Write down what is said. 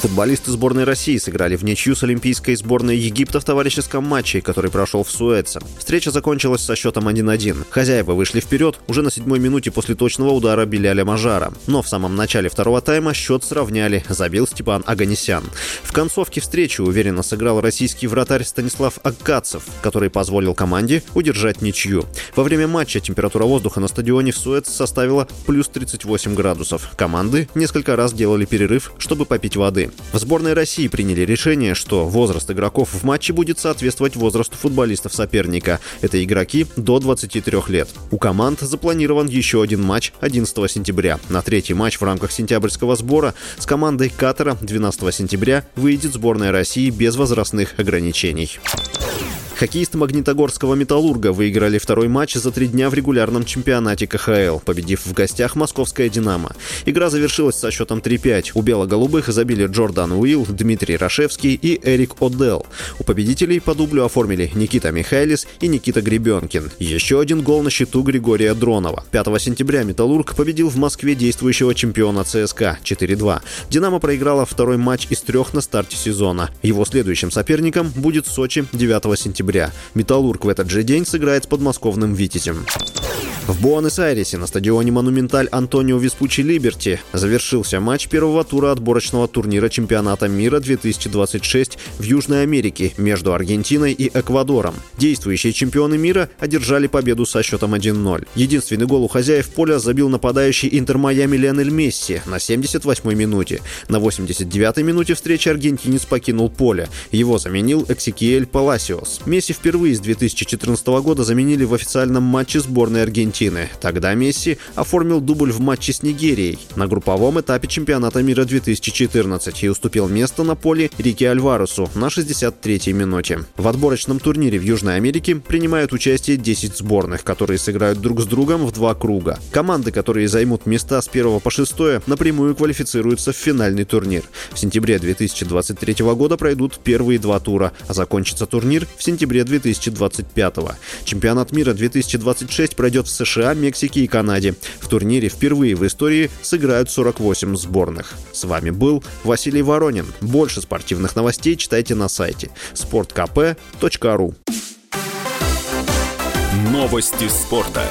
Футболисты сборной России сыграли в ничью с олимпийской сборной Египта в товарищеском матче, который прошел в Суэце. Встреча закончилась со счетом 1-1. Хозяева вышли вперед уже на седьмой минуте после точного удара Беляля Мажара. Но в самом начале второго тайма счет сравняли, забил Степан Аганесян. В концовке встречи уверенно сыграл российский вратарь Станислав Аккацев, который позволил команде удержать ничью. Во время матча температура воздуха на стадионе в Суэц составила плюс 38 градусов. Команды несколько раз делали перерыв, чтобы попить воды. В сборной России приняли решение, что возраст игроков в матче будет соответствовать возрасту футболистов соперника. Это игроки до 23 лет. У команд запланирован еще один матч 11 сентября. На третий матч в рамках сентябрьского сбора с командой Катара 12 сентября выйдет сборная России без возрастных ограничений. Хоккеисты Магнитогорского «Металлурга» выиграли второй матч за три дня в регулярном чемпионате КХЛ, победив в гостях московское «Динамо». Игра завершилась со счетом 3-5. У бело-голубых забили Джордан Уилл, Дмитрий Рашевский и Эрик Одел. У победителей по дублю оформили Никита Михайлис и Никита Гребенкин. Еще один гол на счету Григория Дронова. 5 сентября «Металлург» победил в Москве действующего чемпиона ЦСКА 4-2. «Динамо» проиграла второй матч из трех на старте сезона. Его следующим соперником будет Сочи 9 сентября октября. «Металлург» в этот же день сыграет с подмосковным «Витязем». В Буэнос-Айресе на стадионе «Монументаль» Антонио Веспучи Либерти завершился матч первого тура отборочного турнира чемпионата мира 2026 в Южной Америке между Аргентиной и Эквадором. Действующие чемпионы мира одержали победу со счетом 1-0. Единственный гол у хозяев поля забил нападающий Интер Майами Лионель Месси на 78-й минуте. На 89-й минуте встречи аргентинец покинул поле. Его заменил Эксикиэль Паласиос. Месси впервые с 2014 года заменили в официальном матче сборной Аргентины Аргентины. Тогда Месси оформил дубль в матче с Нигерией на групповом этапе чемпионата мира 2014 и уступил место на поле Рике Альваресу на 63-й минуте. В отборочном турнире в Южной Америке принимают участие 10 сборных, которые сыграют друг с другом в два круга. Команды, которые займут места с 1 по 6, напрямую квалифицируются в финальный турнир. В сентябре 2023 года пройдут первые два тура, а закончится турнир в сентябре 2025. Чемпионат мира 2026 пройдет в США США, Мексике и Канаде. В турнире впервые в истории сыграют 48 сборных. С вами был Василий Воронин. Больше спортивных новостей читайте на сайте sportkp.ru Новости спорта.